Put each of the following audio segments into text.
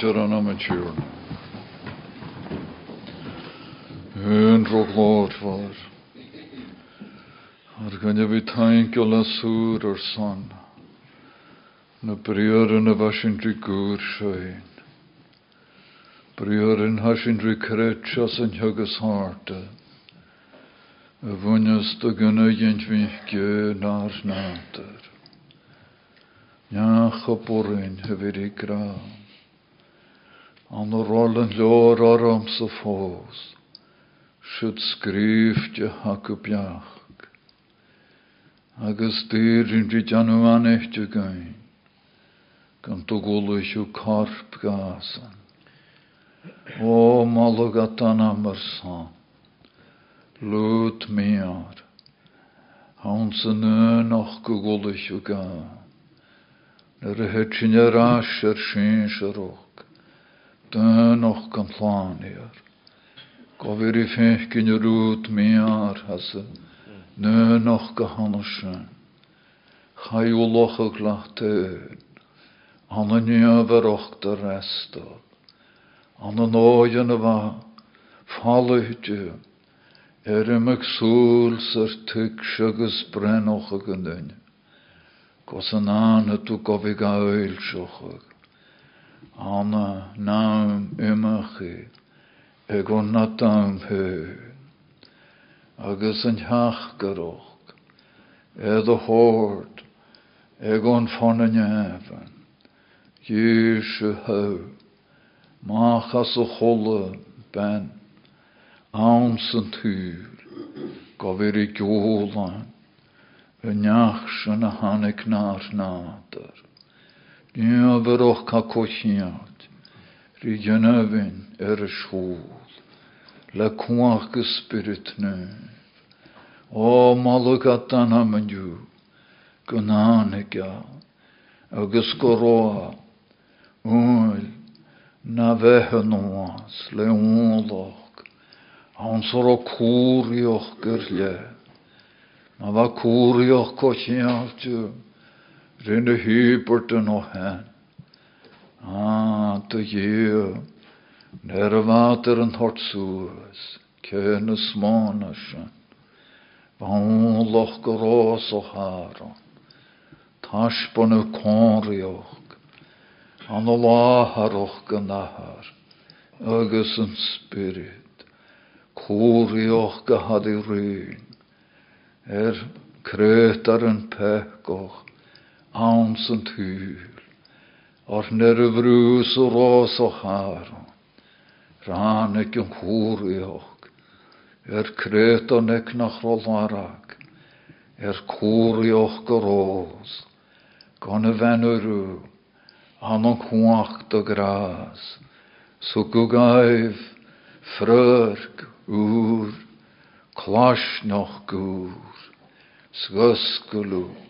Peter an am tjúr. Hun rog lord var. Ar súr o'r son. Na brioryn y fasyn dri gŵr sioen. Brioryn hasyn dri cretios yn hygus harta. Y fwynys dy gynnu. Y rollen lor ar am sy ffos. Siwt sgrifftio hac y biach. Agus dyr yn dri janw anechtio gain. Gan to gwlwys yw corp gasan. O malwg atan am yr son. Lwt miar. Hawn sy'n yn och gwlwys yw gael. Nyr y hydyn yr asher sy'n syrwch. Dyn och gan planiar. Gofir i ffech gyn y rwt miar hasy. Nyn och gahanasyn. Chai wloch y glach dyn. An y niafar och dy restol. An y noi yn y fa. Falwydw. Er ym ag sŵl sy'r tyg sygus brenoch ag yn dyn. Gos. Anna naam ymachi. Eg on na daam hyn. Agus yn hach garoch. Edd o hord. Eg on ffon yn efan. Iesu hau. Mach as o cholle ben. Awn sy'n tŵr. Gofir i giolan. Y niach sy'n a hanig na'r nader. Nia fyroch ca cochiad. Ri gynefyn er siŵl. Le cwach gysbirit nef. O malwg atan am yn yw. Gynanig iawn. Agus goroa. Wyl. Na fe nos. Le unloch. Awn sor o cwrioch gyrle. Ma va cwrioch cochiad yw. Ryn y hybert yn o hen. A, dy yw. Ner y fader yn hort sŵs. Cyn y smon asyn. Bawn loch gros o haron. Tasbon y conrioch. An o laharoch gynahar. Agus yn spirit. Cwrioch gahad i ryn. Er kretar yn Awn sy'n tŵl. Or y frws o ros. Rhanig yn cwrioch. Er kretar nec nach rolarag. Er cwrioch gyros. Gan y fenwrw. Anon chwach dy gras. So gwgaif. Fryrg. Ŵr. Clas noch gŵr. Sgysgwlw.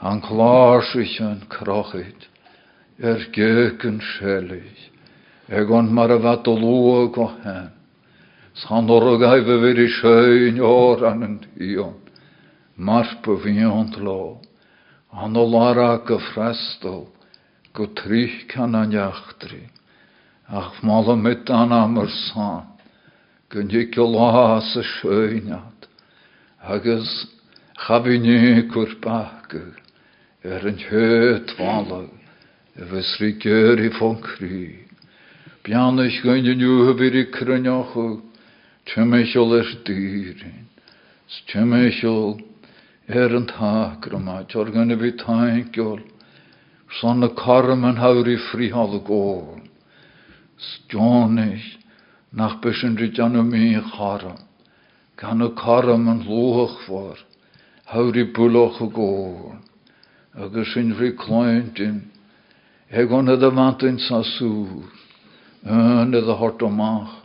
Han klaar sich yn crochyd. Er selig. Egon mar y fat o lwg o hen. San fyr i sjöin o'r an yn hion. Marp y fiont lo. An o lara gyffrestol. Gwtrig can an iachtri. Ach mal mit an am yr san. Gynnig o las y sjöinad. Agus chabini cwrbacw. Er yn hyd falau. E fys ri gyr i ffon cri. Bianach gyn yn yw hyfyr i crynioch o. Tymechol er dyrin. Tymechol er yn tag yma. Tor gyn i fi taingiol. Son y corm yn hawr i ffrihal y gôl. Stjonich. Nach bysyn rydjan y mi charam. Gan y corm yn lwch for. Hawr i bwloch y gôl agus sin ri clointin Eg on de want in sa súr, ön de hort omach,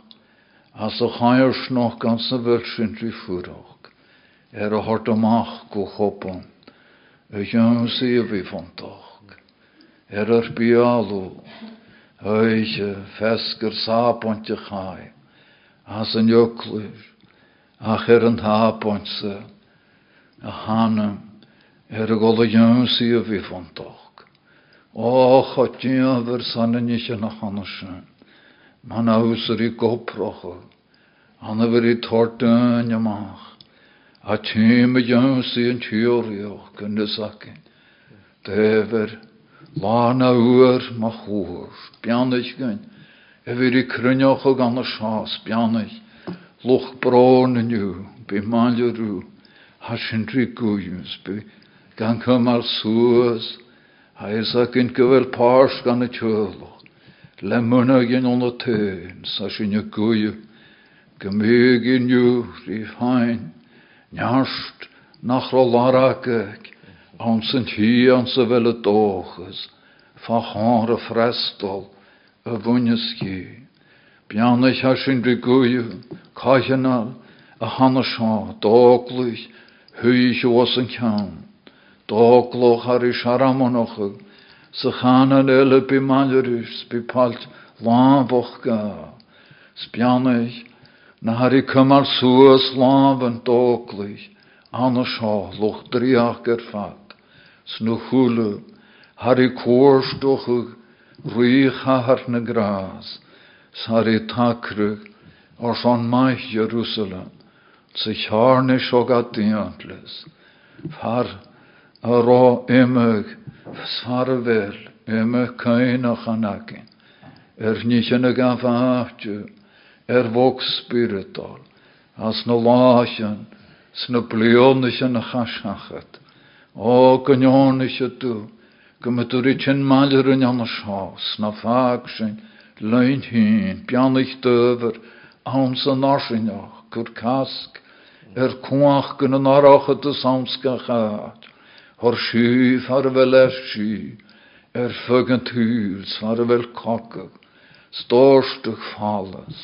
as a chair snoch gans na bhil sin trí fuúach, er a hort omach go chopan, a jean si a bhí fantach, er ar bialú, Huise fesgur sápointje chai, as an jokluir, ach er an tápointse, a hanam, er gola jönsí a vi fontoch. Ó, chotjöver sanna nisje na hanasyn, man ausar i goprocha, anna ver i tortun jamach, a tjime jönsí an tjörioch, kunde sakin, dever, Lána uair má chóir, beanais gain, a bhí i cruneocha gan na seás beanais, loch brán aniu, be máileú, ha sin trí gúims, be gan cumar suas, ha is a gin gohfuil párs gan na teolach, le muna gin on na tein, sa a gúiu, gomé ginniu rí féin, nearst nach láraach, an san tí an sa bhile dóchas, fa cháir a a a dógloch ar i seramanocha, sa chana bí maileris bí palt ga. Na har i cymar suas láb an dógluich, anna seo loch dríach gur fat. snu chwle, har i koorstochig, ruich har na gras, Jerusalem, far a ro emig, sfar vel, er nichen a gafachtje, er vok spiritual, as na a chashachat, O gynnion eisiau dw, gymydwr i tyn maler yn an y sios, na ffag sy'n lein eich dyfr, awn sy'n arsinach, gyr casg, er cwach gyn yn arach y dysawnsga hor syf ar fel er sy, er ffyg yn tŵls ar fel cogag, storstych falas,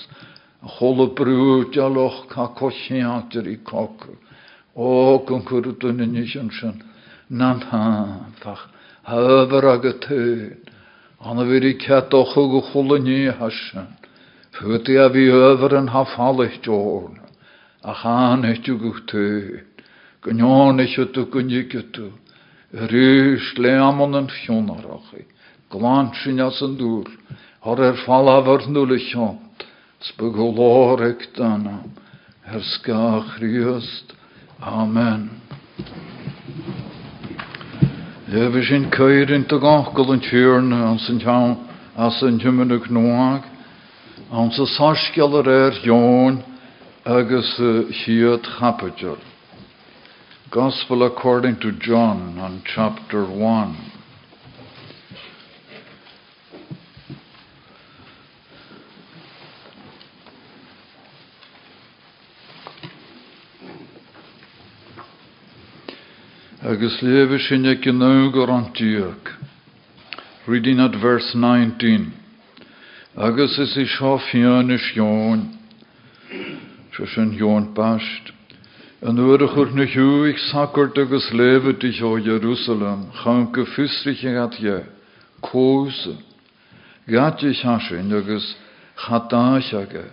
a chol y brwyd aloch ca cosiadur i cogag, o gyn cwrdd yn ynysyn sy'n, nan fach haver ag y tyn. Anna fyr i cetoch o gwchwl yn ni hasan. Fwti a fi öfr yn hafalich jorn. A chan. Gynyon eich ydw gynnig ydw. Rys le amon yn ffion arachi. Glant sy'n as dŵr. Har er falafar nŵl y siont. Sbygolor ec danam. Er. Amen. Ja, we zijn keir in te gachel en tjörn an sy'n tiawn as. An jôn agus hiad chapadjar. Gospel according to John on chapter 1. agus leve sinne gnúgur an tíach. Reading at verse 19. Agus is i seo fianis Joon, se sin Joon bast. An uair chur na hiúig sacart agus leve dich ó Jerusalem, chan go fusrich at je, cóse. Gatich hasin agus chatáisiage,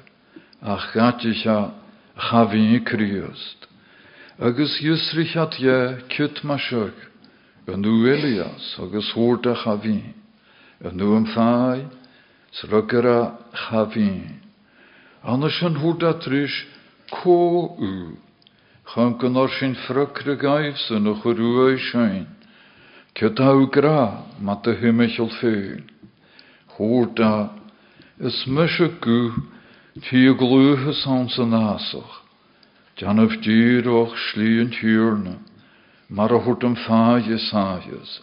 ach a chavín kriast. agus jusrich at je kut ma sjög, yn nu Elias, agus hórta chavín, yn nu am fai, srygara chavín. Annars yn hórta tris, ko u, chan gynnor sy'n ffrygr gaif sy'n o chwrw ei sy'n, kut au gra, mat y hymechol ffyn. Hórta, ys mysig gu, ti y glwhys ans yn asoch, Janaf dýroch slíon tjúrna, mar a húrt am fáide sáias.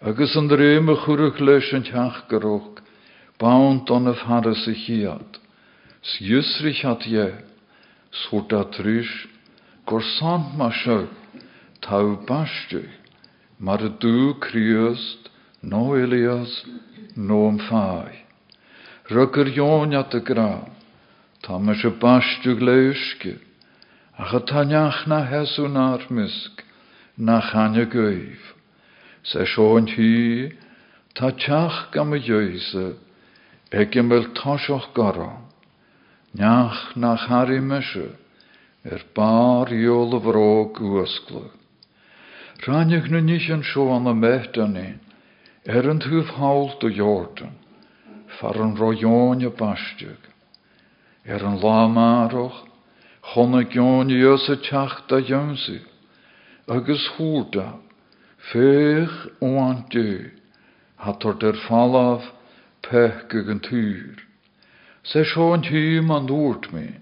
Agus an réime chuúrach leis an teachgaroch, bánt an a fara sa chiad. Sjusrich hat je, a gur sant ma se, mar a dú no Elias, no am fai. Rukker jón at y gra, ach y taniach na heswn ar mysg, na chanya gwyf. Se sio'n hi, ta tiach gam y jöise, ag er iol y fro gwysglu. Rhanig nu nich yn sio an y mehdan ein, er yn tŵf hawl do jordan, far yn roion y bastiag. Er yn lamaroch, chonna gion i ys y tiach da jömsi, agus hwrda, fech oan er der falaf pech gygan tŵr. Se hym an dŵrt mi,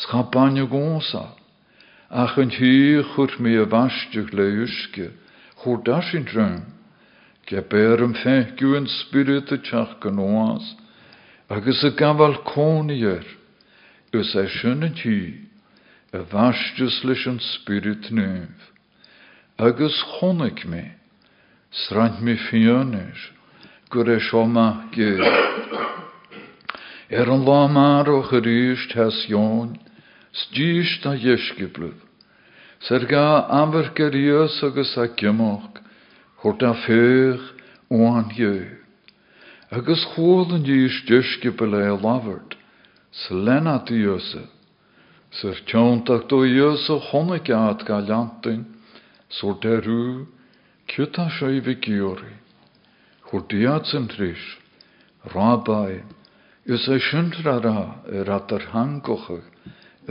schabanio gonsa, ach yn hy chwrt mi y bastwch leusge, chwrt asyn drym, ge ber yn fechgw yn spirit y tach ganoas, agus y gafal cwnier, ys e sy'n yn hy, y fastwch leis yn spirit me, srant me fianis, gur e sioma ge. Er an lamar o gerust has stýst a jeskeblub. Ser ga amver gerius agus a gymog, hort a feug oan jeu. Agus chwolden dys jeskeble e lavert, slena diose. Ser tjóntak sin trish, rabai, ys e shintrara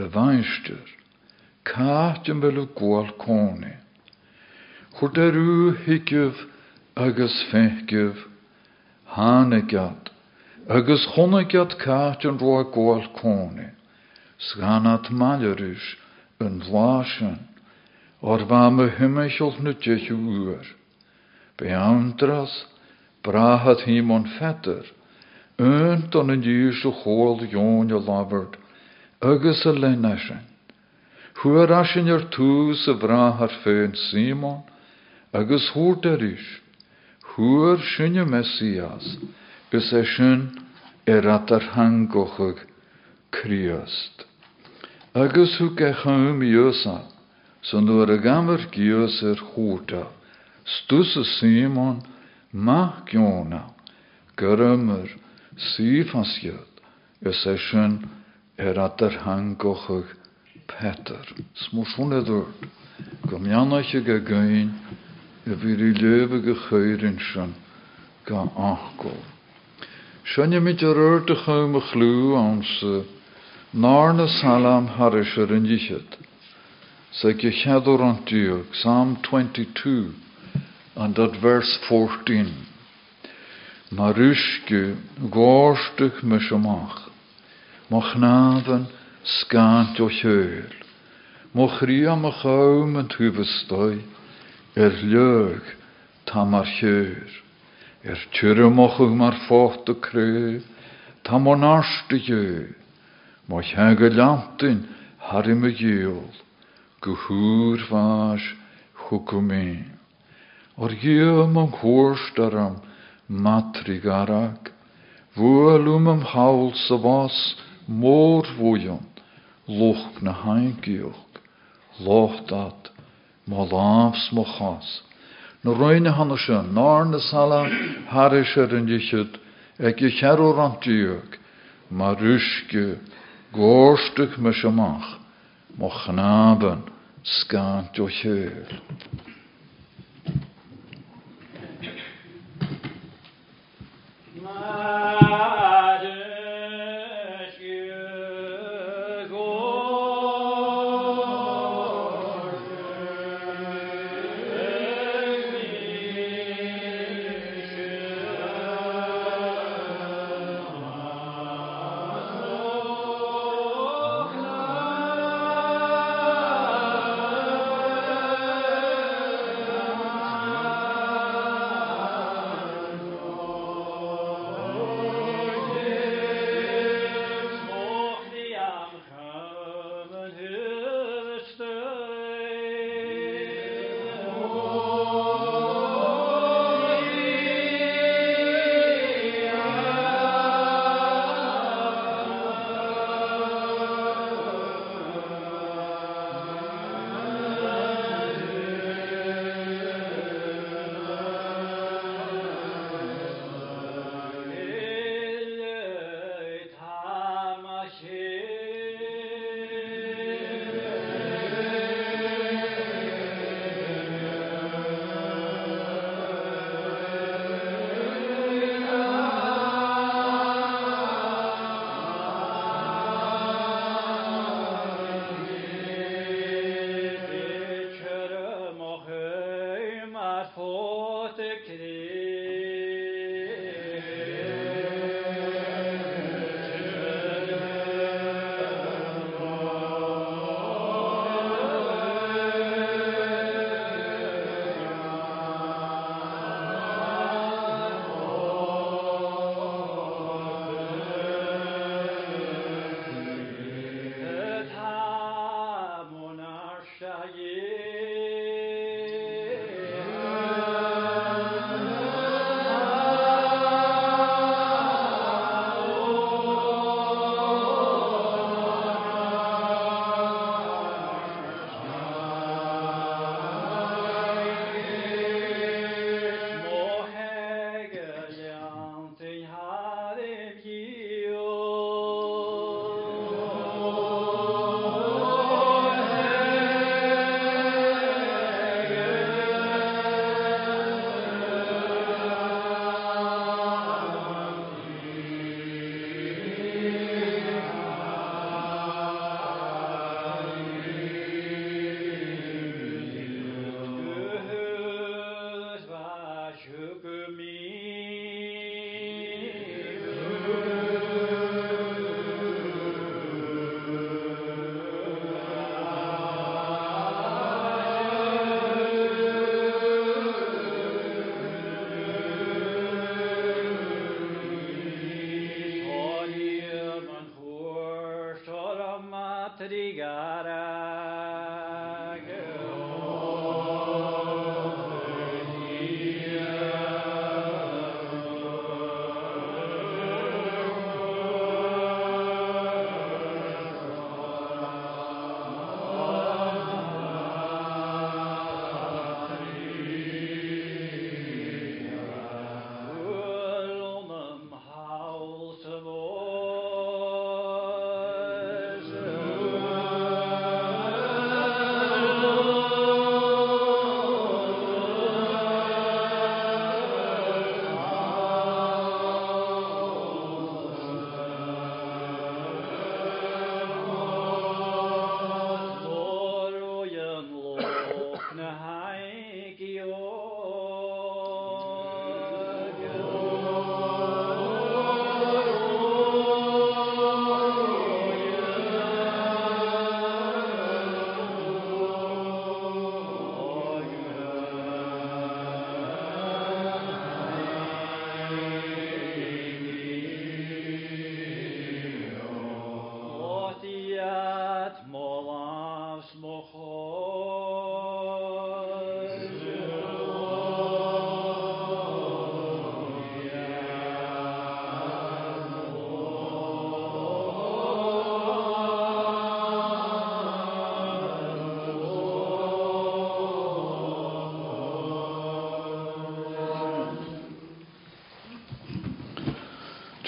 e ratar hangochig, e veinster, kaatjen belu gwal kone. Hur der ru hikjuv, agus fechjuv, hanegat, agus honegat kaatjen roa gwal kone. Sganat maljerish, een vlaasjen, or va me hymeichel nu tjechu uur. Be antras, brahat himon fetter, önt on een jys o chol jonja lavert, agus a asin er tús a vrahar fein Simon, agus er is, huar sinne Messias, gus e sin er atar kriast. Agus hu ge chum jösa, Son door a gamer gios stws y Simon, ma giona, gyrymr, sif asiad, ys eisiau er adar hangochig Peter. Smwrs hwn edward, gomjanach y gagain, y fyr i lewe gecheirin sy'n ga achgol. Sian y mynd yr yrd y chym y chlw ans nar na salam harisher yn yichyd. Zeg je chador an Psalm 22, and at verse 14. Maruske, me moch naven skant o heul, moch ria me en huvestoi, er leug tamar er tjure moch mar focht de kreu, tamon arste jeu, moch hege lantin harime jeol, gehúr vás chukumé. Or giam am chóirstaram matri garag, vualum am hawl sa was mór vujan, loch na haingioch, loch dat, má láfs mo chas. Na roine hanna se, nar na sala yn dichyd, ag an mo chnaben skant o.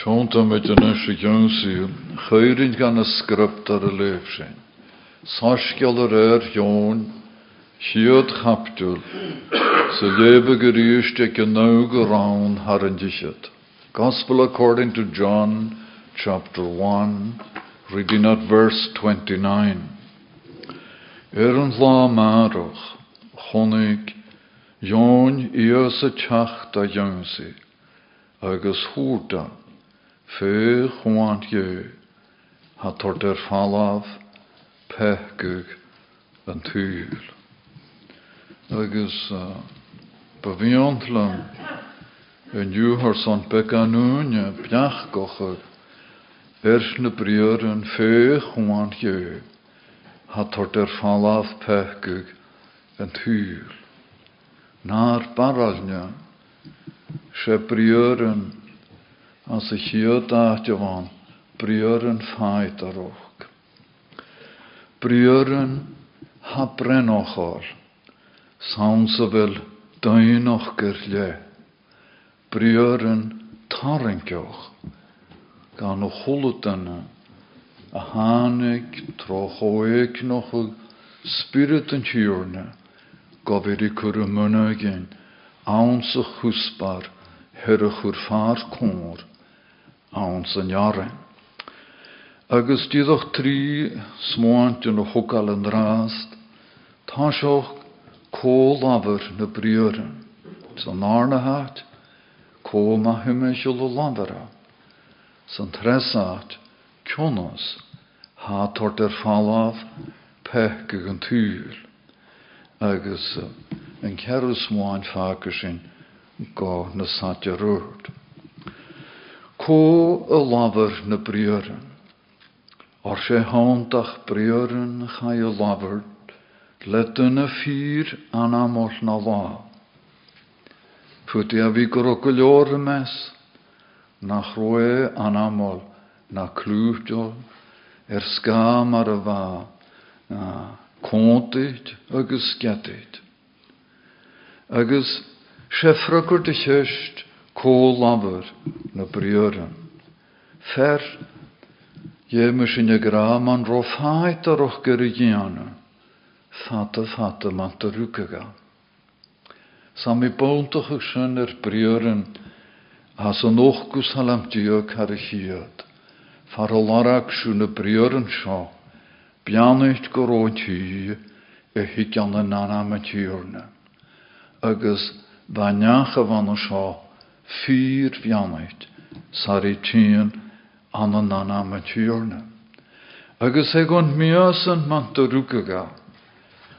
Tjónta met een usje jongsiel, geurin gan a script ar y leif sin. Sasgial yr er jón, siod chaptul, sy lebe gyrwysd ac yn nawg o rawn har yn disiad. Gospel according to John, chapter 1, reading at verse 29. Er yn la marwch, chonig, jón y chach da jongsi, agus hwrda, fe chwant je, ha tord er falaf, pechgug yn tŵl. Agus uh, befiontlam yn júhar son beganúne bjach gochag, ers na briören fe chwant je, ha tord er falaf, pechgug yn tŵl. Na'r baralnia, se briören as a jafan, briören ffaid ar och. Briören ha brenochol, sawn sa fel dainoch gyrle. Briören tarenkioch, gan yna, a hanig troch o eich noch o spirit yn tiwrna, gofir i herach o'r ffa'r awn sa njaren. Agus díadach trí smáint yn o hwgal yn rast, tá seoch cól afar na briören, san arna hat, cól ma er falaf, pechgig yn tŵl, agus yn cerw rwyd. Có y lafar na briören, Or sé hántach briören cha y lafar, let yna ffyr anamol na la. Pwti a y mes, na chroe anamol na clwtio, er skam ar y fa, na contyd agus getyd. Agus chyst lafar na briören. Fer Je misschien je er. Fata fata man te rukaga. Sami bontoch ag sin er briören as an ochgus halam diog har y chiad. Far o larag sŵn y briören sio. Bianait goroed hi e higian yn anam y tiwrna. Agus banyach y fan o sio fyr bianait sari tîn an an anam y tiwrna. Agus e gont miasan man te rukaga.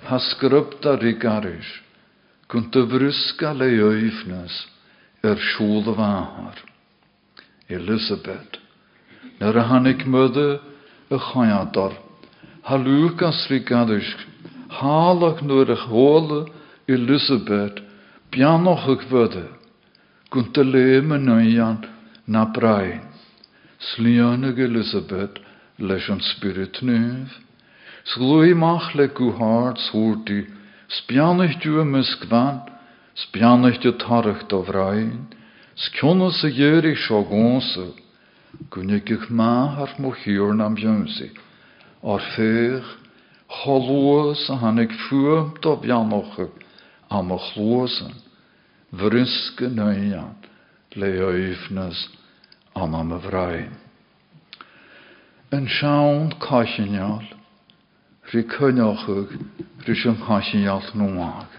Ha sgrypta rigarish. Kunt de brysga le öifnes er siŵl y fahar. Elizabeth. Nyr a hannig mydde y chaiador halúchas rí gadis, hálach nuair a hóla Elizabeth, lem yn oian na brain. Slionig Elizabeth leis an spirit nuv. Slwy mach le swrdi, spianich du y mysgfan, spianich du tarach do y gyri sio gonsa, gwnig ych ma ar feich, cholwas a hannig fuam do a vryske nøyan, le oifnas an am y vrain. Yn siawn caisianial, rhi cyniochwg, rhi sy'n caisianial nwag.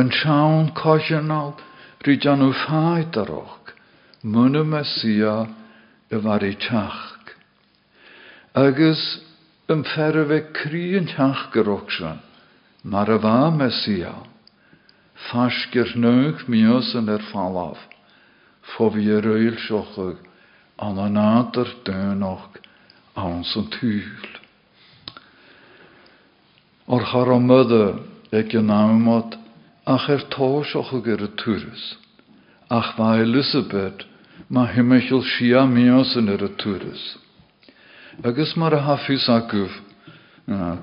Yn siawn caisianial, rhi janw ffai darog, mwyn y fari tiach. Agus yn tiach gyrwch sy'n, mar y fa mesia, fasgyr nŵg mios yn er falaf, fo fi yr oel siochwg, an an nader dönach an san túl. Or char a mydde ag yn amod ach er tóisoch ag er y túris. Ach fa Elizabeth ma himmichel sia mios yn er y túris. Agus mar a hafis aguf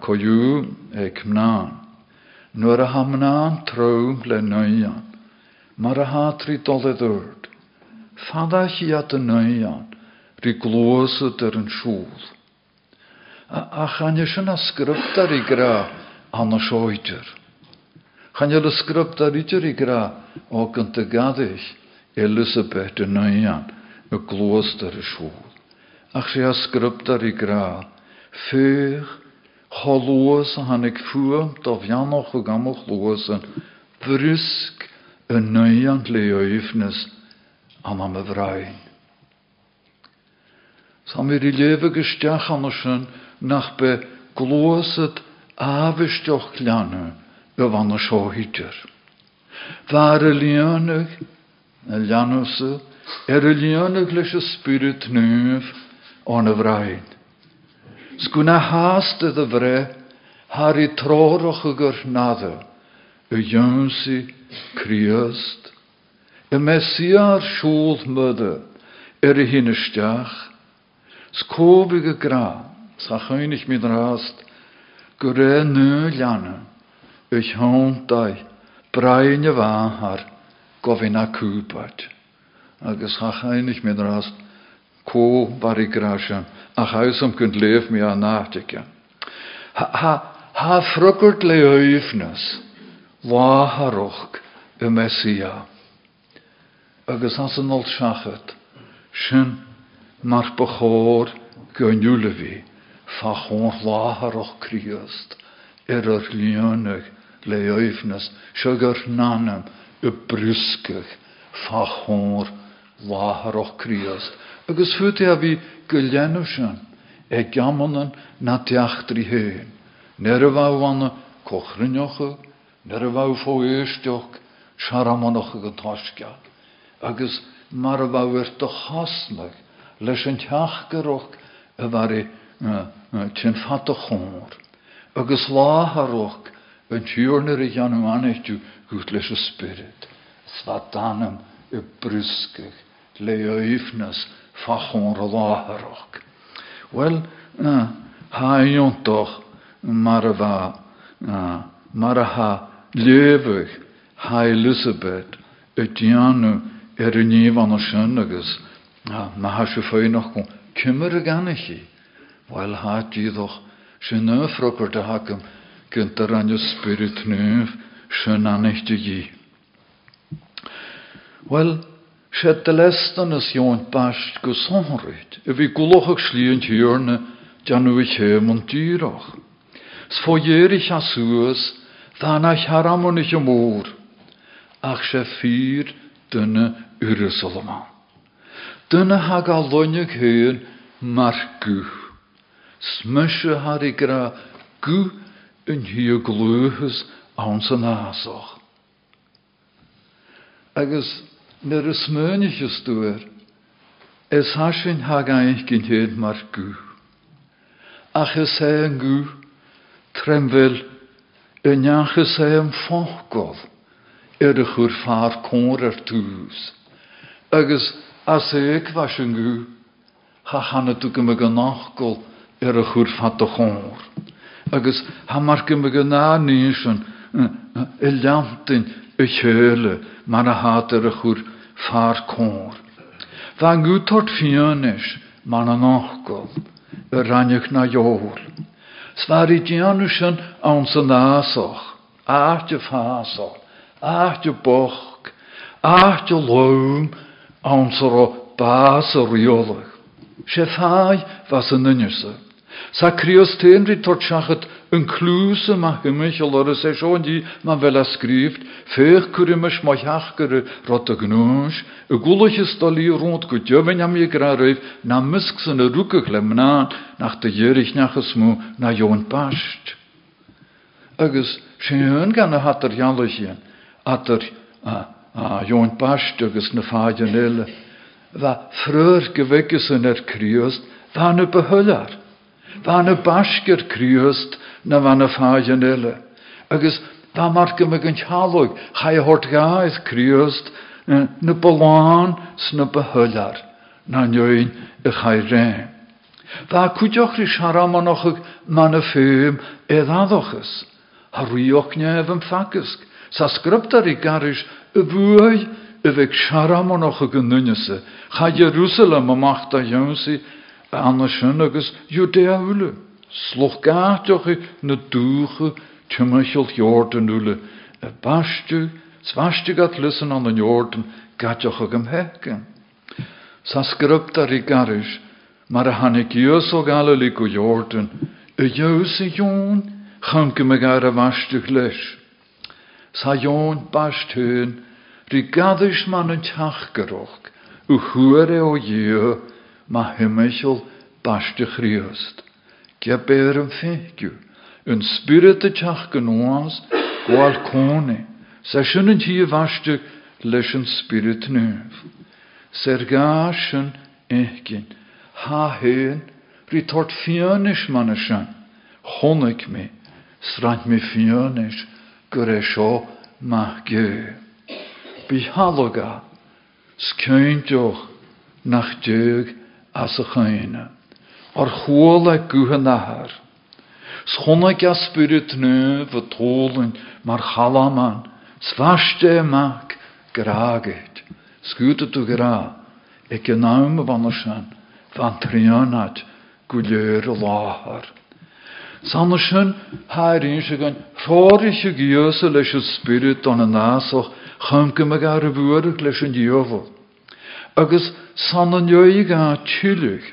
coiw. Nw'r a hamnaen trwm le nöian. Mar a hatri doledd yrd. Fada chi at y neian, ri glwysyd er yn siŵl. A, a chan ysyn asgryptar i gra an. Chan ysyn asgryptar i i gra o Elizabeth y neian, y glwysd er y siŵl. Ach asgryptar i gra, cholwys a hannig ffwam, dof ianoch o gamoch lwys yn frysg y neian le oifnes an am y frain. Sa mir i lewe gesteach an nach be glosed afisteoch lianne y van y siohidir. Var y lianig, y lianwse, er leis y spirit on y frain. Sgwna haast y ddyfre, har i troroch y gyrnadde, y ynsi criast, Y Messia'r siŵl mydde er y hyn ysdiach. Scofi y gra, sa chynnych mi drast, gyre nw lianna, ych hwntau, brain y fahar, gofyn a cwbad. Agus ha chynnych mi drast, co bar i grasian, a chausam gynt lef mi a nachtigian. Ha, ha, ha ffrygwrt le oifnas, waharwch y Messiah agus as an ol seachat, sin mar bechór gynniúla fi, fa chón láharach críast, ar ar líonach le. Agus futi a fi gylenw sin, e gamanan na. Ner y faw anna cochrynioch, ner y faw fo eistioch, siaramanach y gyntosgiad agus mar a bhhair do chasnach leis an teachgarach a bhar tin fat a chór. Agus látharach an a spirit. Sva danam i a. Wel, haiontoch mar a bha mar a ha levach ha Elizabeth y dianw er yn níomh an sin agus na ha se fé nach go cymmer a ganchi, Weil ha sé de lestan is joint bast go sonrit, e vi goloch slíint hiorne janu ich hem an a suas, dhanach haramonich am ach sé fyr dunne Jerusalem. Dunne ha gal lonne hyn mar gu. Smysje har gu. Agus nir y smynich ystwyr, es hasyn ha gaich gyn hyn mar gu. ach is sé an gú tremfuil y neach is sé an fógol ar a chur far cór ar tús. Agus as éag was an gú cha channa tú go me go nachgol ar a chur fat a chór. Agus ha mar ná nísan i leantain y a hat a chur far cór. Fa an gú tort fianis man an nachgol y rannich na jór. Svar i an áte boch, áte loom an ro bás a riolach. Se was an nunnese. Sa krios tenri tot chachat een kluse ma himmich al se schon die man wel a skrift, fech kurimmech ma hachgere rot a gnús, a guliche stali rond go djöven am je grareif, na musk san a ruke glemna, nach de jörich nach mu na joon past. Agus gan a hat er janliche, at er a joon past agus na faden elle, va freur gewekesen er kriust, va ne behullar. Bha na basgur cruúst na bhana fáidean ile. Agus bá mar go me an teág cha hort gáid cruúst na boláán sna behullar na neoin i chaid ré. Bá cuideochrí searamanoch manna féim éadochas, Tá riíoch neh an facas, Sa scriptar i garis searamanocha go nunnese, cha Jerusalem amachta Josi anna sin agus Judéúle. Sloch gáteocha na dúcha tuimiisiil Jordan úle, a bastu, svastu gat lussen an an Jordan gateocha gom heken. Sa skript ar i garis, mar a hannig jös o galili go Jordan, a i jón, chanke me gar a leis. Sa jón bast hun, ri man an u chuere o jöo, ma himmichel baste chriust. Ge bear een feikju, een spirit de tjach genoas, gwal kone, sa vaste leis een spirit neuf. Sergashen ehkin, ha heen, ri tort fionish maneshan, honik me, strant me sho mach ge. Bi haloga, skynjoch, nach as a chaine. Ar chóla guha nahar. Schonna ga spirit nu vertolen mar chalaman. Svaste mak graget. Skute tu gra. Ik je naam van shan. Van trianat guleur lahar. Sannersen haar in se gan chorische giose leis spirit an an nasoch chumke me gar a bhuaach leis. Agus san an joig a tuúch,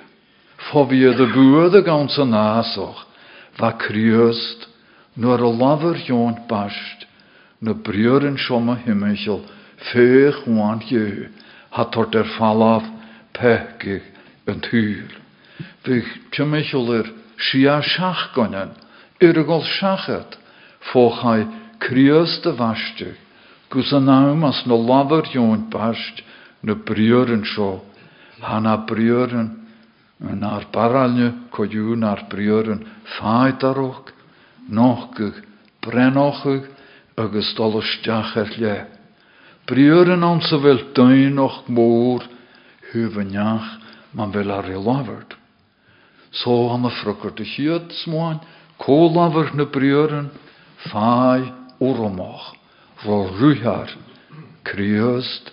fá bhí a bhuad a gan san násoch, va cruúst nuair a laver joon bast, na briúrin sioma himimiisiil féchháin jeú, ha tort er fallaf pechig an túr. Bhíh tuimiisiil ir si a seach gonnen, gáil seachat, fóchaid cruúst a vaiste, gus an náim as na laver joon bast, na briúrin seo, Hanna briúrin nar baralne coú nar briúrin fáidarach, nóchuh brenochuh agus dolisteach ar le. Briúrin an sa bhfuil daoch mór man bhfuil ar láhart. Só an na frugur de chiad smáin, cólahar na briúrin fáid ormach, ro ruúthar, críost,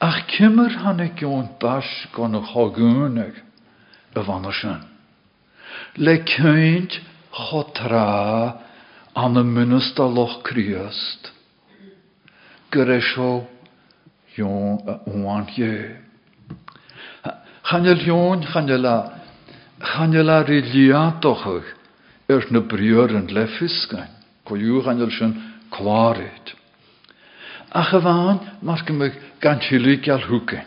Ach kimmer han ik joon bas chagúnig a bhanna sin. Le ceint chotrá an na munasta loch seo óháin dhé. Channe leon channe le channe le ri liatochuch er na an le dú anil sin chláréid. A chaháin mar go me gan tiú geall thucain.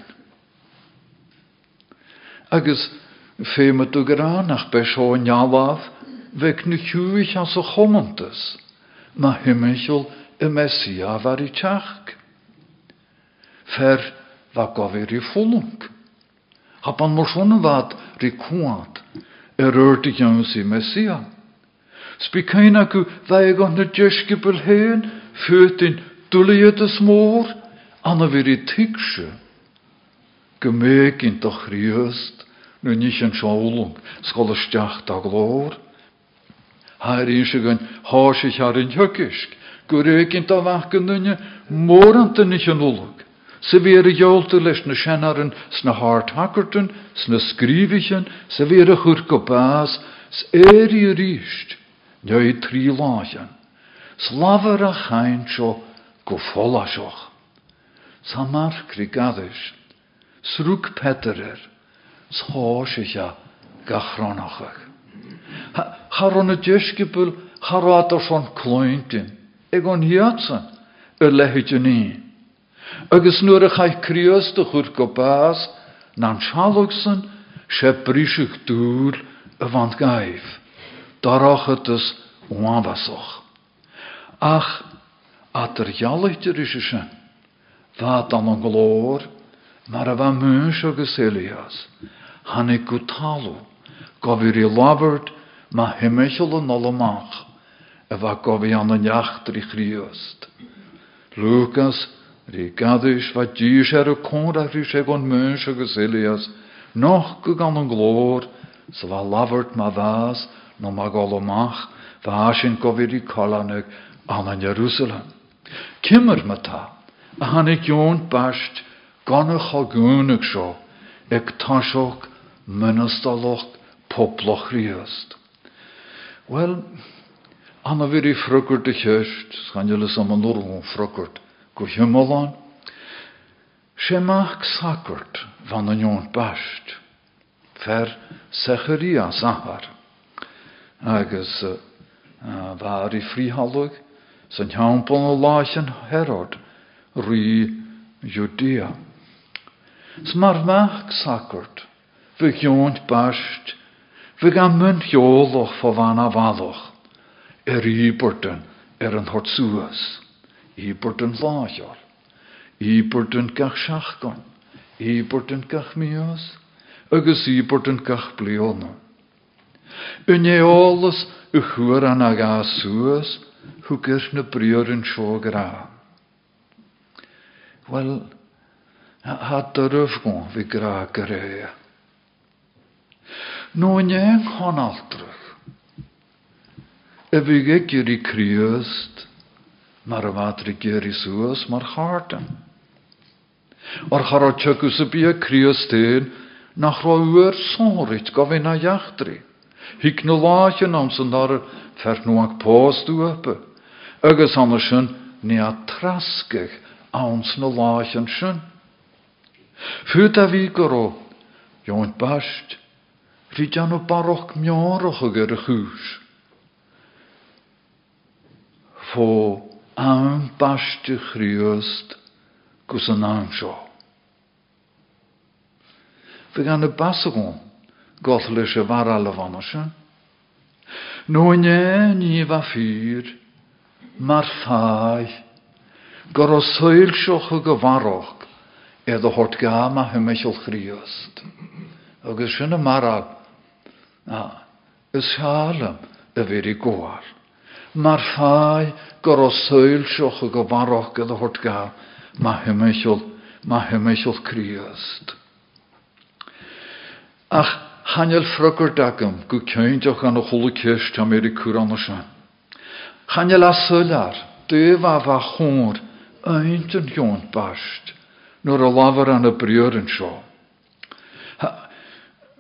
Agus féime tú gorá nach be seo neáh bheith na hiúich as a chomantas, má himimiisiil y Messia var i teach. Fer va gofir i fólung. Svona vad ri kuat er i na djöskipel hen, fötin dulliet smår, anna vir i tigsje. Gemökin doch riöst, nu nicht en sjålung, skall stjach dag lår. Her insigen har sig her en jökisk, Gurégint a bhacan dunne móranta is an ulog. Sa bhí a geolta leis na senaran sna sa bhí a chur go bás, s éirí a ríist, ne trí láan. Slavar a go fóla seoch. Sa mar crigadis, srúg Peterir, shá se se gachránachach. Charron a dysgibul charrad ar son clointin, ag an hiatsan ar lehiid ní. Agus nuair a chaith crios de chur go bás ná sealogsan sé bríisiach dúr a bhaint gaibh, darachad is uhabasoch. Ach, at er jallichtir is sin, bheit an an glór, mar a bheit mús agus Elias, hannig go talú, go bhí i labhart má himimiisiil an nolamach, a bheit go bhí an an neachtar i chríost. Lucas rí gadis bha díos ar a córa rí sé gon mús agus Elias, noch go gan an glór, sa bha labhart má bhás nó má golamach, bha sin go bhí í cholannig an an Jerusalem. Kimmer mata, a hannig jón bast ganna chagúnach seo, ag poploch riast. Well, anna vir i frukkert de kjöst, skan jule som an orgon frukkert, go himmelan, van an jón bast, fer Secharia sahar, agus uh, var i san jampon o lachen Herod, rí Judea. Smar maak sakert, vi jont bast, vi gan munt joloch fo van a valoch, er er an hort íborten lájar, íborten gach seachgan, íborten gach agus íborten gach bliona. Unne alles u chuar an a ga gur na briorin seo gra. Wel, had er öfgon vi gra grea. No njeng han altrach. Y fi gyr i i. O'r charo tygws y bia criast ein, nach roi'r sorit gofyn a iachtri. Hig na póstú uppe. Agus an sin ní a traskech ans na láin sin. Fut a ví goró, joint bast, rí an baroch mjoroch a gur a chús. Fó an baste chríost gus an an seo. Fi gan mar fai, gor o soil sioch go varach, edd o hort gam a hymichol chríost. Agus sin y marab, a, ys halam y fyr i gwar. Mar fai gor o soil sioch go varach edd o hort gam, ma hymichol, ma hymichol chríost. Ach, Chanel ffrygwr dagam, gw cyntoch an am er i cwran o sian. Chanel a sylar, dyf a fa chwr, eint yn hion bast, nôr o lafar an y brior yn sio.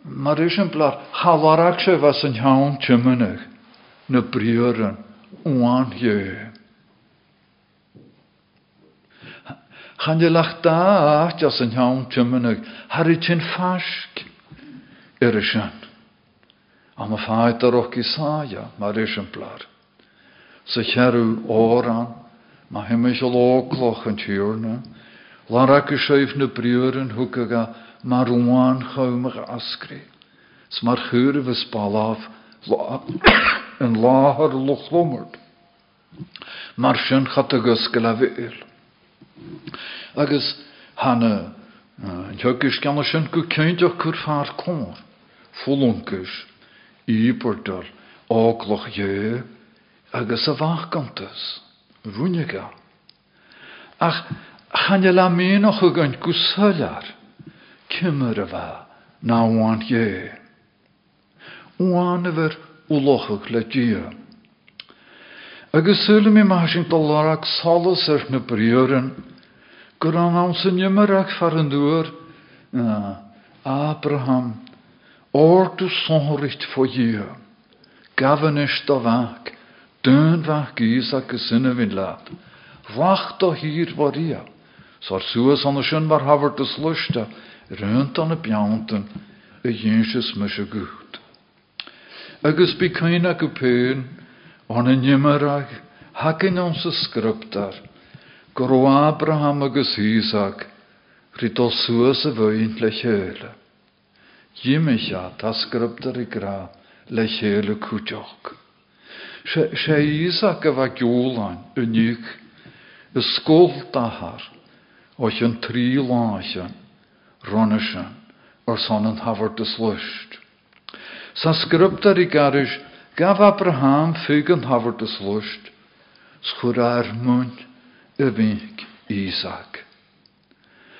Mae'r eisiau blar, halarach se fas yn hiawn tymynach, na brior yn, uan hie. Chanel ach da ach as yn hiawn tymynach, har i ti'n fasg, er y sian. Am a fáid arach Isaia, mar exemplar. Sa chearú óran, ma himime al ócloch an tíúrne, Lara go séif na briúren thucaga mar rúáin chaumach ascri. S mar chuúr vis baláf an láhar lochlommerd. Mar sin chat agus go le bhil. Agus sin go chur cór, agus a bhachgantas, rúnega. Ach, chan le méach chu gan gosáar, cimar a bheit náháin jö. Uáin a bhar úlochach le dia. Agus sula mé mar sin dolarach salas ar na briúren, gur an an san nimmerach far an dúr, Abraham, ortu sonricht fo jia, gafan is da vak, dön vak Isaac sinne vin laat, wacht o hier war ia, sar suas an sin war havert is lusta, rönt an y bjaunten, y jensjes mysje gut. Agus by caina go peun, an y nimmerach, hakin ons skriptar, gur ó Abraham agus Isaac, rydol suas y fwy'n le chéle. Jimicha tasgryptar i gra le chéle. Se Isaac y fa giwlan yn uch, y sgol dahar, oes yn tri lasian, ronnesan, o'r son yn hafod ys lwst. Sa sgryptar i garish, gaf Abraham yn hafod ys lwst, sgwr ar mwyn, y Isaac.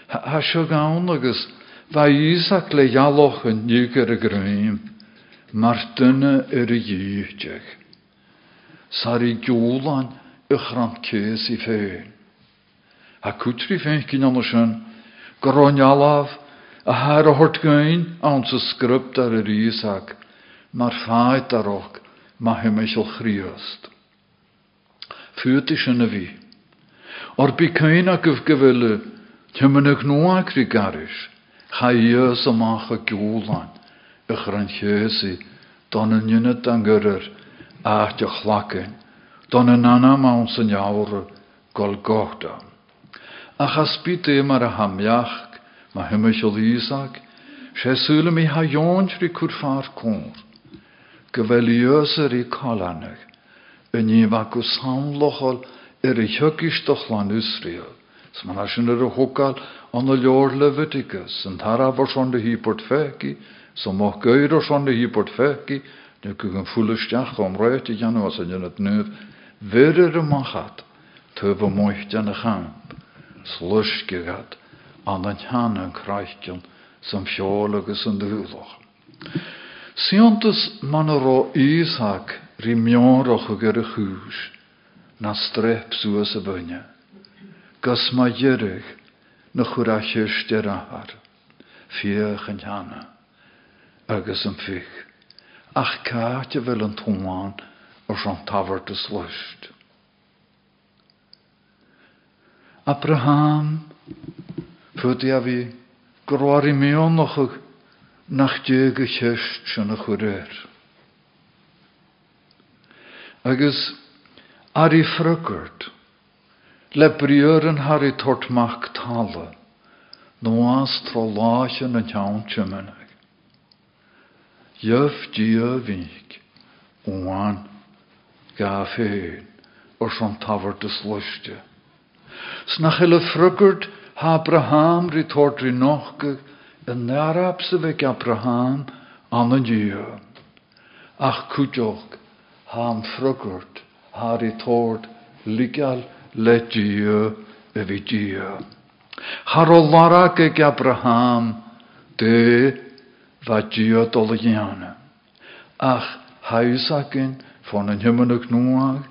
Ha sio gawn agus, fa Isaac le ialoch yn nig ar y grym, mar dyna yr y ddych. Sar i giwlan y chrant ces i ffein. Ha cwtri ffein gyn anna sy'n, gron alaf, a haar a hort gain, awn sy sgrypt ar yr Isaac, mar ffaid arog, ma hymysl chriast. Fyrti sy'n y fi. Or by cain a gyf gyfylu, tymyn ag nwa gri garis, cha ios amach a giwlan, ych ran chesi, don yn ych lacyn, don yn anam awn sy'n iawr, gol gohda. Ach as byd e mar a hamiach, ma hymysl Isaac, i colanach, yn i fagu samlochol, er i hygistoch lan Israel. Så man har sin er hokal an y leor Leviticus, yn tara for son de hyport feki, som må gøyr og son de nu kugen fullestiach om røyt i janu as en het nøv, verre de machat, töve moicht an y champ, slushgegat, an den janen kreichen, som fjolagus an duloch. Siontus man ro Isaac, rimjonroch og gyr y chwys, na strep bynne. Gys ma jyrig na chwrachir styrahar, fiach yn hana, agus. Ach caat y fel yn tŵan o sian tafart y slwst. Abraham, ffydi a fi, gyrwar i mion noch nach dyg y chysht sy'n y chwyrir. Agus ar i ffrygwrt, le briwr yn har i tort mach tala, noas tro lach yn y tiawn tymynag. Jöf dia vink, oan, gaf heen, o'r son tafar dys lwystio. Snach hele ffrygwrt ha Abraham ri tort ri narab sy fe Abraham an dia. Ach cwtioch, ham ffrygwrt, har i tord ligal le dia e vi dia. Har Abraham de va dia doligiana. Ach haisakin von en himmenuk nuag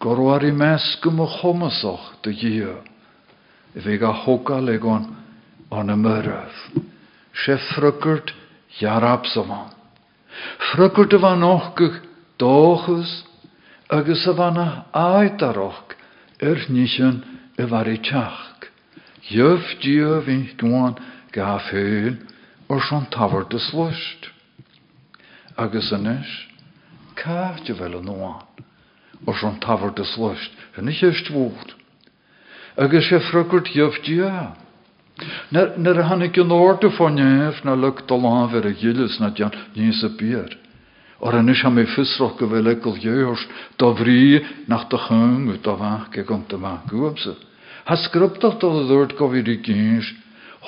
gorwar i mesgum o chomasoch de dia. E vi ga hoka legon an y myraf. Se frygurt jarab saman. Frygurt y van ochgych dochus agus a bhana áitarach ar níisian i bhar i teach. Jöf dia hín gúin ga féin or son tafar de slust. agus inis, cáte bhfuil an nóáin, ó an tafar de sluist, bhút. Agus a hannig an orte fannéf na luk do láver a na jan níos a bier. Or an is ha mé fusroch go bhfuil do bhrí nach de chung ut a bhaach ge gom te ma goamse. Ha skriptach dat het dort go vi gés,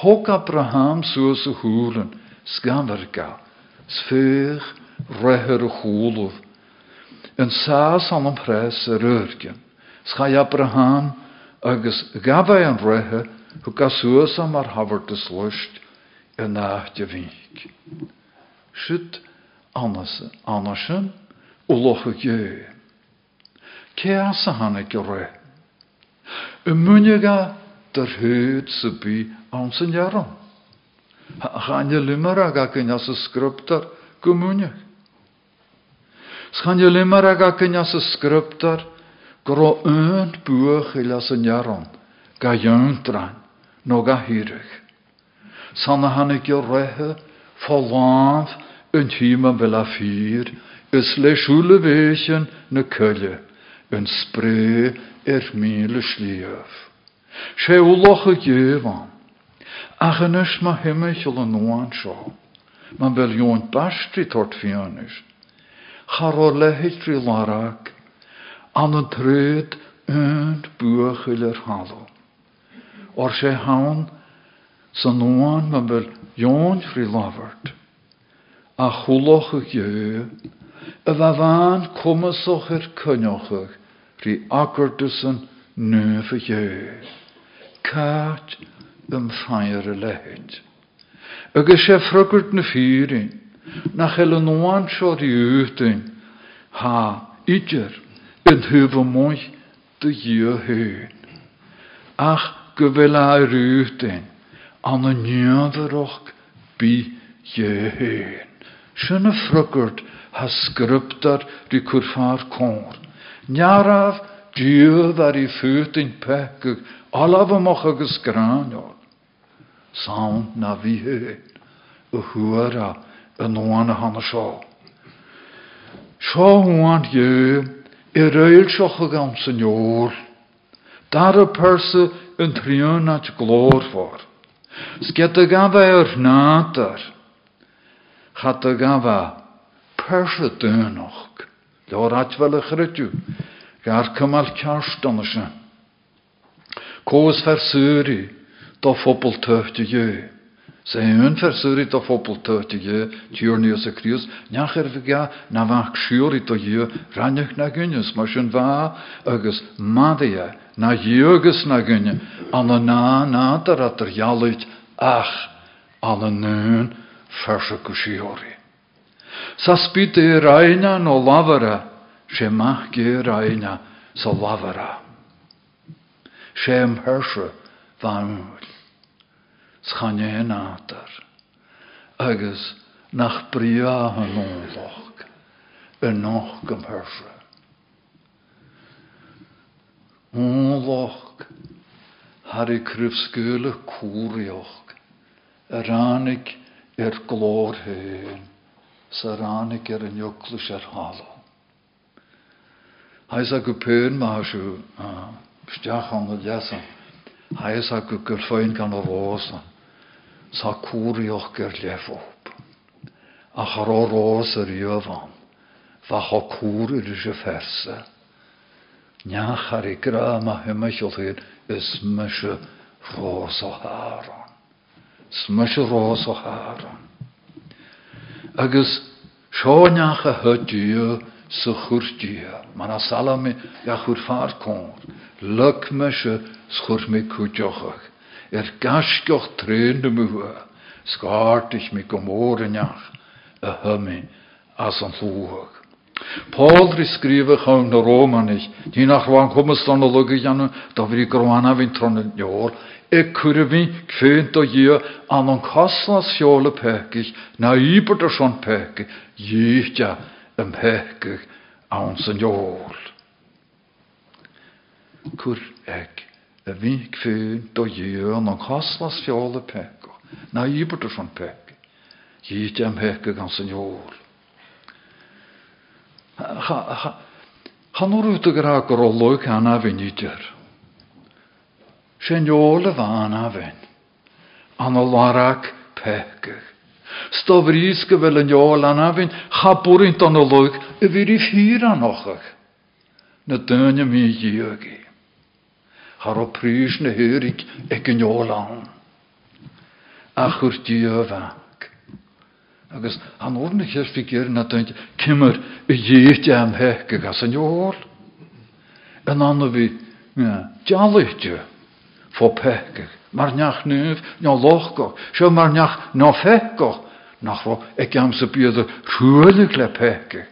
Hok Abraham soos a húlen, sgamverga, sfeich reher a chooluf, en saas an an pres a rurgen. Schai Abraham agus gabhah an rethe chu gasúasa mar habhart is luist i náte bhíic. Siit anasin ó locha gé. Cé sa ré. I muneige der thuúd sa bí an san dearan. Chaine limar a ga cin as a scriptar go muneach. Schanne limar a ga cin as a scriptar Gro een i las yn jaron, ga jöntran, no ga hyrich. Sanna han ik jo rehe, volwaaf, een hieman wel a fyr, is le schule wechen ne kulle, een spree er miele schlief. Sé uloche jevan, ach ma himmechel en noan sjo, man wel joont bastri tort fianis. Charo lehitri larak, an an trúd önt buachil ar haló. Or sé hán san nóan me bel Jón frí lavart. A a ar cyniochach rí acardusan nufa geu. Ffair y leid. Agus sé frugurt na fírin, nach el an nóan seo rí ha yn hyfo mwy dy hir hyn. Ach gyfel a rwydyn, an y nioddyrwch bi. Sy'n y ffrygwrt ha sgryptar dy cwrffar cwr. Niaraf diwdd ar i ffwt yn pegwg, alaf y moch ag Sawn na hwyra yn oan y hanna sio. Sio hwan yw'n i réil seocha gan san jóor, dar a perse yn trion at glór for. Sget a gafa ar nátar, chat a gafa leor at fel a chrydiw, gar cymal an syri, do phobl töfti jöi. Sé hun versúri a fopeltutige tíornius a krius, neach er viga na bhaach siúri do hiú rannech na gunnes, mar sin bha agus madia na na nátar at er jaluit ach an an nun ferse go siúri. Sa spit e raina no mach ge raina sa lavara. Sém herse vanúl. Schanne hen átar, agus nach bria an nóloch, yn noch gym hyrse. Nóloch, har i er hen, sa anig er yn jöklus er halo. Hais a gupön ma hasju, stiach an y lesan, hais a gan sa cúrioch gur lefop. A chará rás ar jövan, fa cha cúr ur se ferse. Neach ar i gra hymachol hyn is haran. Smysio rás o haran. Agus sio neach a hydio sa chwrdia. Man a salami. Lyc mysio schwr me cwdiochach er gasgoch trein de muhe, skaart ich mi gomorenjach, a humme as an lúhag. Paul ri skriwe chaun na Romanich, die nach dan luge janne, da vi groana vin tronnen jor, e kurvi kveint o je an an kaslas sjole pekig, na er schon pekig, jichtja em pekig an sen jor. Kur ek a bhí fé do dhé an an chaslas fiála peice, na íbert van peice, híte am heice gan san o'r yw't gyda grolwg anna fi nidir. Sy'n ôl y fan a fin. An o larag pegych. Stofrys gyfel yn ôl anna fin. Chabwrin don o lwg y fyr i ffyr anochach. Na. Har o prys na ôl an. Ach wrth diofan agus an orna chéir fi gur na duint cimar i dhéte am heice gas an jóol. An anna fó mar neach nuh ná lochgo, seo mar neach ná feco nach fó ag am sa le peice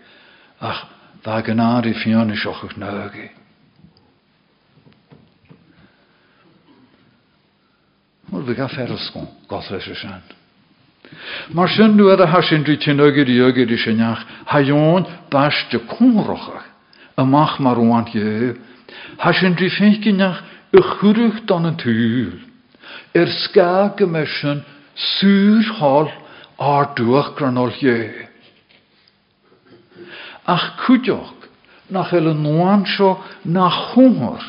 ach bheit gan áí. Mor bhí ga ferrascó gas leis sean. Mar sin nu a hasin drí tinagir jögir is sinach, ha jón baiste cúnrocha, amach mar óan je. Hasin drí fécinach y chwrwch dan tŵl. Er sin ar je. Ach cwdioch, nach sio na chwngor,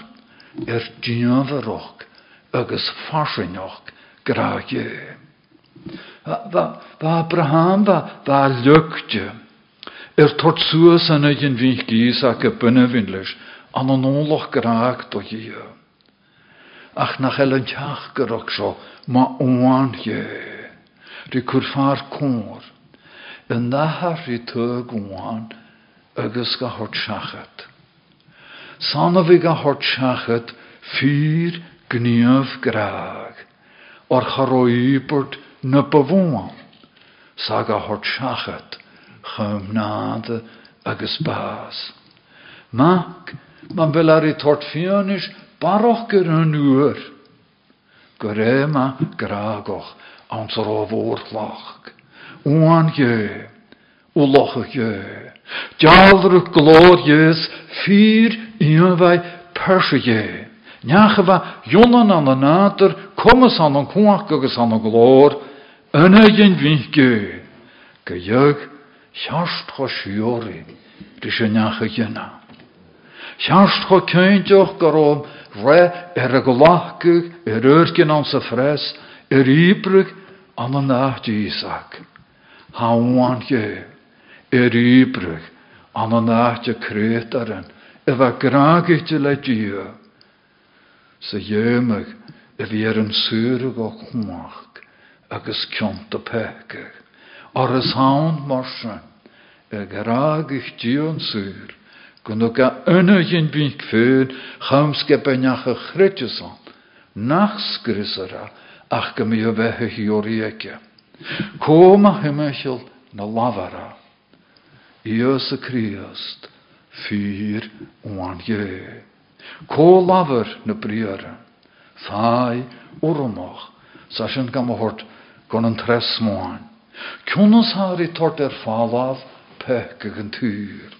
er dianfaroch agus farsinioch gra je. Wa Abraham wa wa lukte. Er tot suas an ygin vich ac y bynnyfinlis an an oloch graag hier. Ach nach el yn tiach gyrog so ma oan je. Ri cwrfar cwr. Yn nahar i tyg oan agus ga hort siachat. Sanna vi ga hort siachat fyr gniaf graag. Or charoibert na bavúan, sag a hort siachat, chymnade agus bás. Mac, man vil ar i tort fianis baroch gyr yn uur. Gyre ma gragoch ans ar o voorlach. Oan je, o loch je. Jalder glor jes, fyr ianwai perse je. Nyache wa jonan an an nader, kommes an an kuach agus an an glor, siarst cho siori, dy sy'n iach y gyna. Siarst cho cyntioch garom re er er yrgyn an sa ffres, er an y nach Isaac. Hawan gwe, er an y cretaren, efo gragig le. Sa ymig, y fi er yn sŵr o chwmach agus ciont a peke. Ar is haun marse, e garag ich dion sur, gun ga ynne jyn bink fyr, chamske benach a chrytjusan, nachskrisara, ach hymechel na lavara, Ios y Christ, fyr oan. Laver na briare, fai urmach, sa sy'n gam hort gon an tres máin. Cúnas háir tort ar fáláh pech an túr.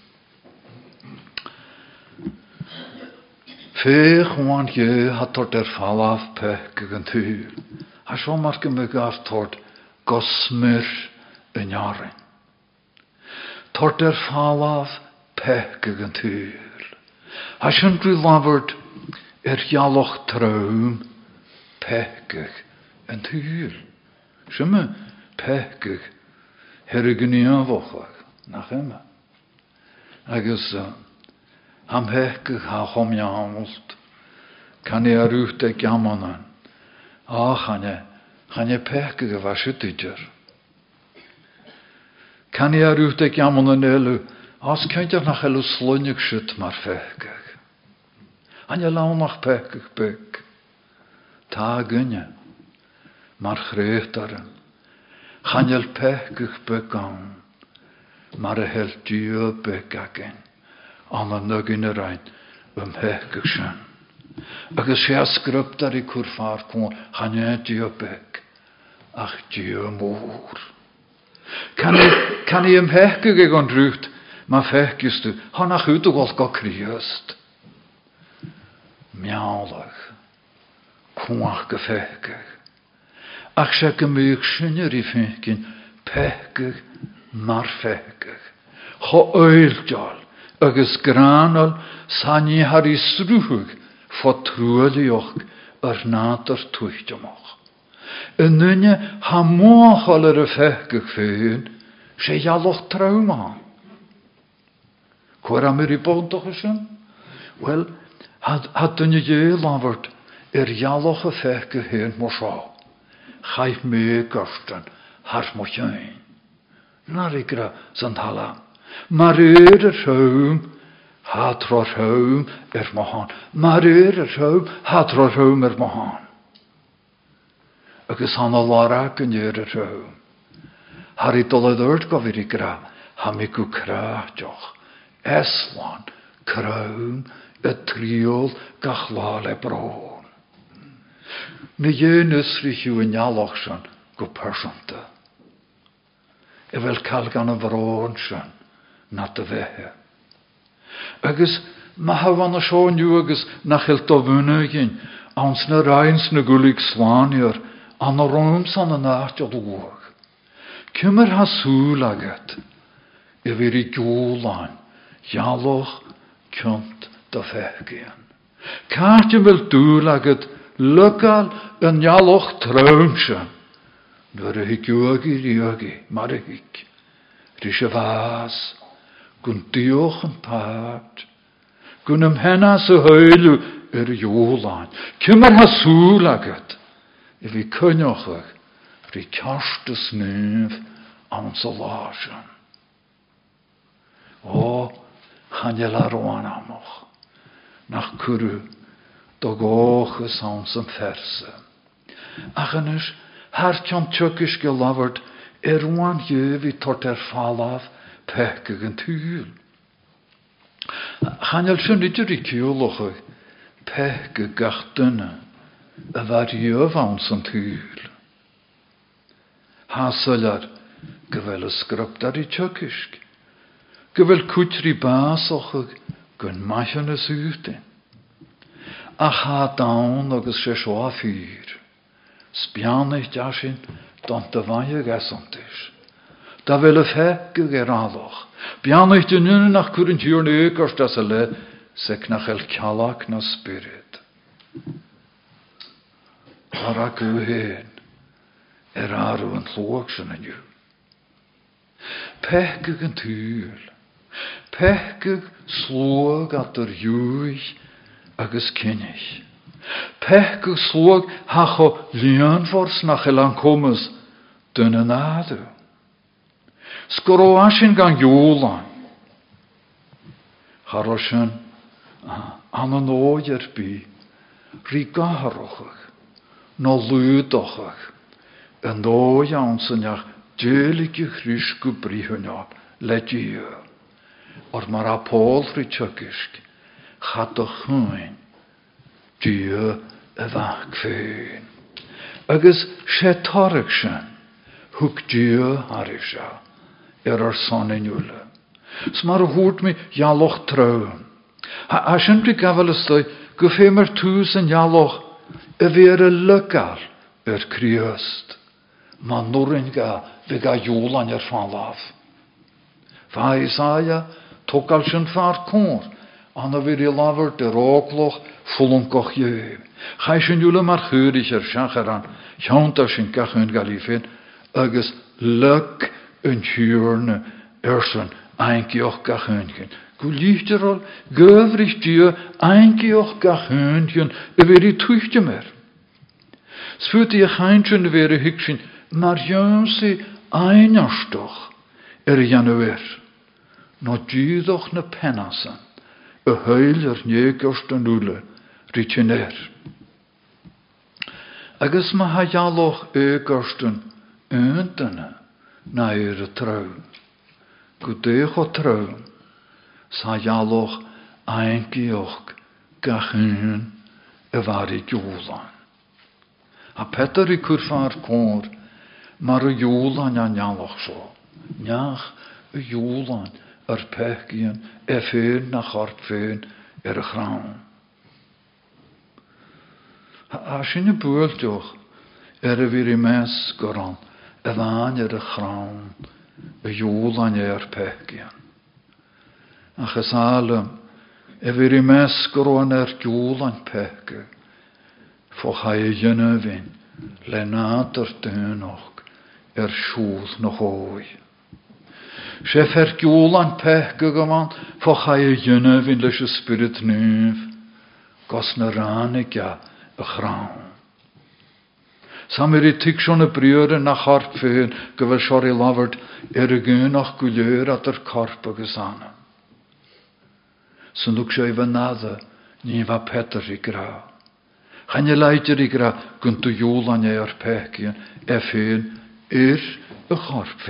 Fé chuáin je hat tort ar fáláh pech an túr. A seo mar go me gaf tort gosmur yn jarin. Tort ar fáláh pech an túr. Sy'n dwi laford er jaloch traum pech an túr. Simme pechgych her y gynniafochach nach yma. Agus ham pechgych ha chom iawnst. Can i arwcht ag iamonan. A chane, chane pechgych a fasydidjar. Can i arwcht ag iamonan elu, as kentjach nach elu slunnig syt mar pechgych. Anja launach pechgych bek. Ta gynne mar chréchtaren. Chanel pechgych began, mar a hel dio begagen, an rein, um. Agus sé sgruptar cwn, chanel dio beg, ach dio môr. Kan i ym hechgych ag on drwgt, ma fechgys du, han ach ut og go kriöst. Miawlach, cwach gefechgych. Ach se gymwych synnwyr i ffynkin pechgych mar fechgych. Cho oildol, agus granal sanni har i srúhug fá trúalioch ar ha móchal ar y fechgych féin, sé jaloch trauma. Cwar am yr i bodach ysyn? Wel, had, had dyn i dje lafart er jaloch y fechgych hyn mor sio. Chaif me gyrsten, har mo sjöin. Nar i gra san tala. Mar er y rhwm, ha tro rhwm er mohan. Mar er tro rhwm er mohan. agus han lara gan yr y rhyw. Har i doledd yrd gofir i gra, ha gw craadioch. Eswan, crawn, y triol gachlal e bron. Ny yw'n ysri hiw yn ialoch sy'n gw persanta. E fel cael gan y fron sy'n na dy fehe. Agus ma hafan y sio'n yw agus na chael dofynygyn, ans na rhains na an rom san an áte dúach. Cymmer ha súl agat, i vir i gjúlain, jaloch kjönt da fegin. Karte vil dúl agat, lukal en jaloch traumse. Nur er hik jögi jögi, mar hik. Rische vas, gun dioch en paart. Gun am henna se heulu er júlain. Cymmer ha súl agat, i bhí cyniochach bhí cearsta snuh an sa láise. Arháin amach, nach curú do gáchas an san ferse. Achanis, haar tjan tjukis ge lavert, er wan jövi tort er fallaf, pekig en tuul. Chanel sin idir i pekig gach dunne, a san túl. Hásalar go bhfuil a sgruptar i go bhfuil cútri básochag gon maichan is úte. A cha dán agus sé seo fír, spianich deasin don de bhaine gasantis. Da bhfuil a fe go gerádoch, Bianich de nunne nach curint dúr na ökars das a le, cealach na spirit. Ar ac yw hyn, er yn yw. Pechgyg yn tŵl, pechgyg slwag at yr ywch agus cynnych. Pechgyg slwag hach o lianfors nach elan yn adw. Sgoro asyn gan ywlan. Charosyn, an yn oed er bi, rhi gaharochach nó lúdachach an dó ansanneach délige chrís go bríhuneá le dí. Or mar a pólri tukisk chat a chuin dí a bhaach féin. Agus sé tarach sin thug dí harir se ar. S mar a mi. Ha a sin bli gafel ystoi go fémer tús an jaloch y fyr y lygar yr criöst. Ma nwrin ga fe ga júlan er fan laf. Fa Isaia tókal sin far kór. Anna i laver de rókloch fulunkoch jöu. Chai sin júle mar churig er seacharan. Sjaunta sin gachun galifin. Agus luk yn hjúrne ersen einkioch gachunkin. Gulíchterol göfrich dio einkioch gachunkin yfir i tuchte mer. Sfut i chaintjun vere hiksin mar jönssi einarstoch er januer. No djudoch na penasan. Y heil er njögorst an ule ritjener. Agus ma ha jaloch ögorsten öntene na ure traun. Gudech o traun sa jaloch einkioch gachun y var i júlan. A Peter i curfar cór júlan a y júlan ar pechgian e féin na chart féin ar y chrawn. A sin y bwyltioch er y fyr i mes goron y fan ar y chrawn júlan ar pechgian. Achas alum, e vir i mesgron er djúlan peke, fo chai le er siwdd no hoi. Se fer peke gaman, fo chai ynnyfin leis y spirit nyf, gos na ranig ja y chrawn. Samir i tig schon y briore na charp fy'n gyfer sior i laford er y gyn at yr corp agos anam. Sy'n lwg sio i fy nadda, ni fa Peter i gra. Chan leidir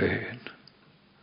i.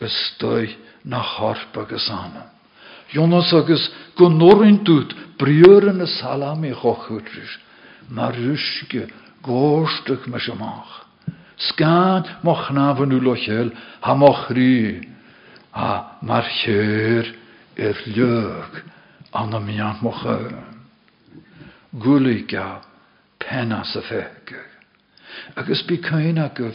gjö. Ystoi na charp agus anna. Jonas agus go norin dút briören a salami chochutris. Mar ruske górstuk me semach. Na uw lochel, ha moch ri, ha mar cheur er leuk, an am jan moch Gulika, penna sa. Agus guf,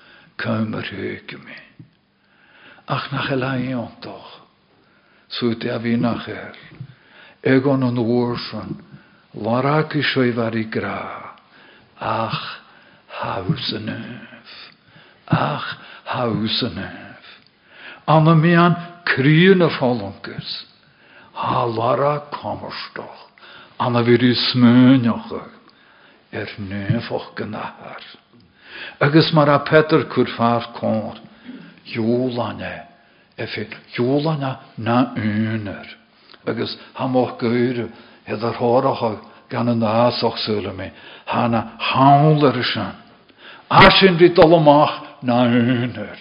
cymr hyg mi. Ach nach elaion doch, sŵt a fi nach er, egon yn wrson, larak i sioi far i gra, ach, hausenef. Ach, hausenef. Anna mi an kryene fallonkus. Ha lara kommerstoch. Anna vir i smönjoche. Er nefoch genahar. Agus mar a Peter kur far kor. Jolane. Efe jolane na uner. Agus ha moch geure. Hedar horach gan yn asoch syle mi. Hana hawler ysyn. Asyn fi dolomach na uner.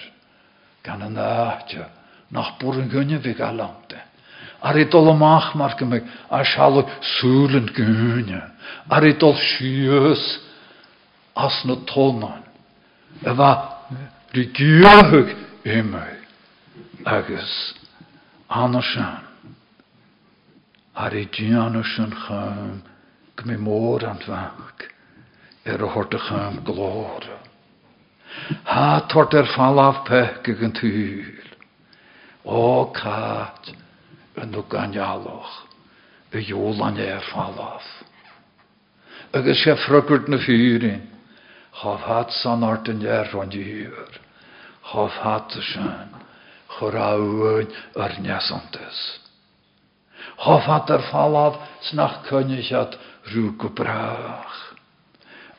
Gan yn aatio. Nach bwrn gynnu fi galante. Ar i gymig a. Ar i dol as na tonan. Efa rigiahug imau. Agus anashan. Ar i dianashan chym gmi môr an fach er a hort a chym glóra. Ha tort er an tŵl. O cat yn o ganjaloch y jólan er falaf. Agus sé na. Chof hat san art yn er van dŵr. Chof hat y sy'n. Chorawyn ar. Chof hat er falaf snach cynnychad rŵ go brach.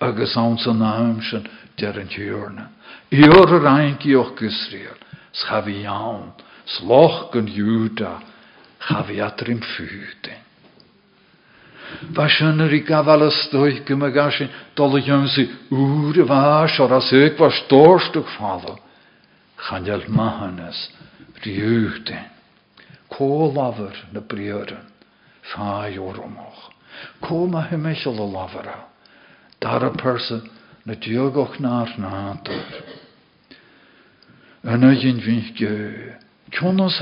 Agus an san naamsen der an tjörne. Ior yr einki och Israel. Schafi jaun. Sloch fyten. Fashion er i gafal ystoi gym ag asin dol yw'n si ŵr y fas o'r as ag was dorstwg ffalo. Chanel mahanes riwten. Kólafur na briören. Fai o'r omoch. Koma hymysl o lafara. Dar a person na diogoch nar nátar. Yna yin vich ge. Kjonos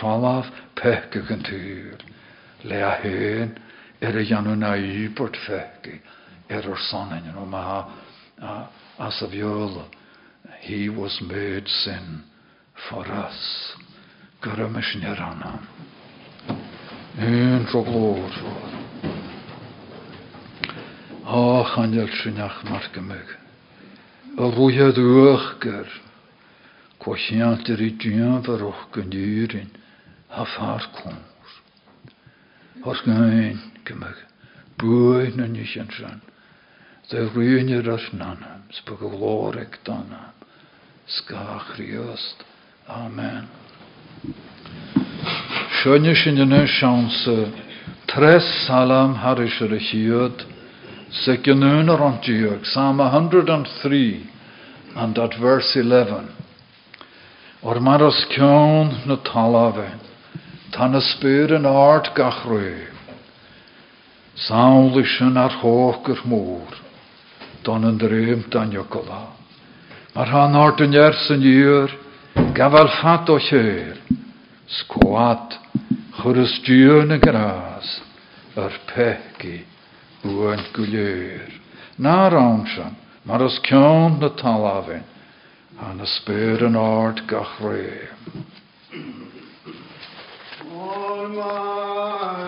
falaf pekke gan tur. Le a er a janu na of yola. He was made sin for us. Gyrra anam. En for glor for. O, chanel synach mar gymig. Y rwyad ywchgyr. Cwasiant yr i dian fyr o'ch gynnyryn. A ffar cwrs. Hors gain gymig. Bwy na nis yn rhan. Dy rwy'n i'r nanam. Sbwg o gloreg danam. Skach riost. Amen. Sjönne sin yn chance. Tres salam harish ar y Psalm 103 and at verse 11. Or maros cion na talave, tan yn art gachrwy. Sawl isyn ar yr môr, don yn drym dan iogola. Mae'r han art yn ers yn i'r, gafal ffat o chyr, sgwad, chwrys gras, yr pegi, bwyn gwlyr. Na rawn sian, Mar os cion na talafin, a na spyr yn ord gach rhaim. O'r mar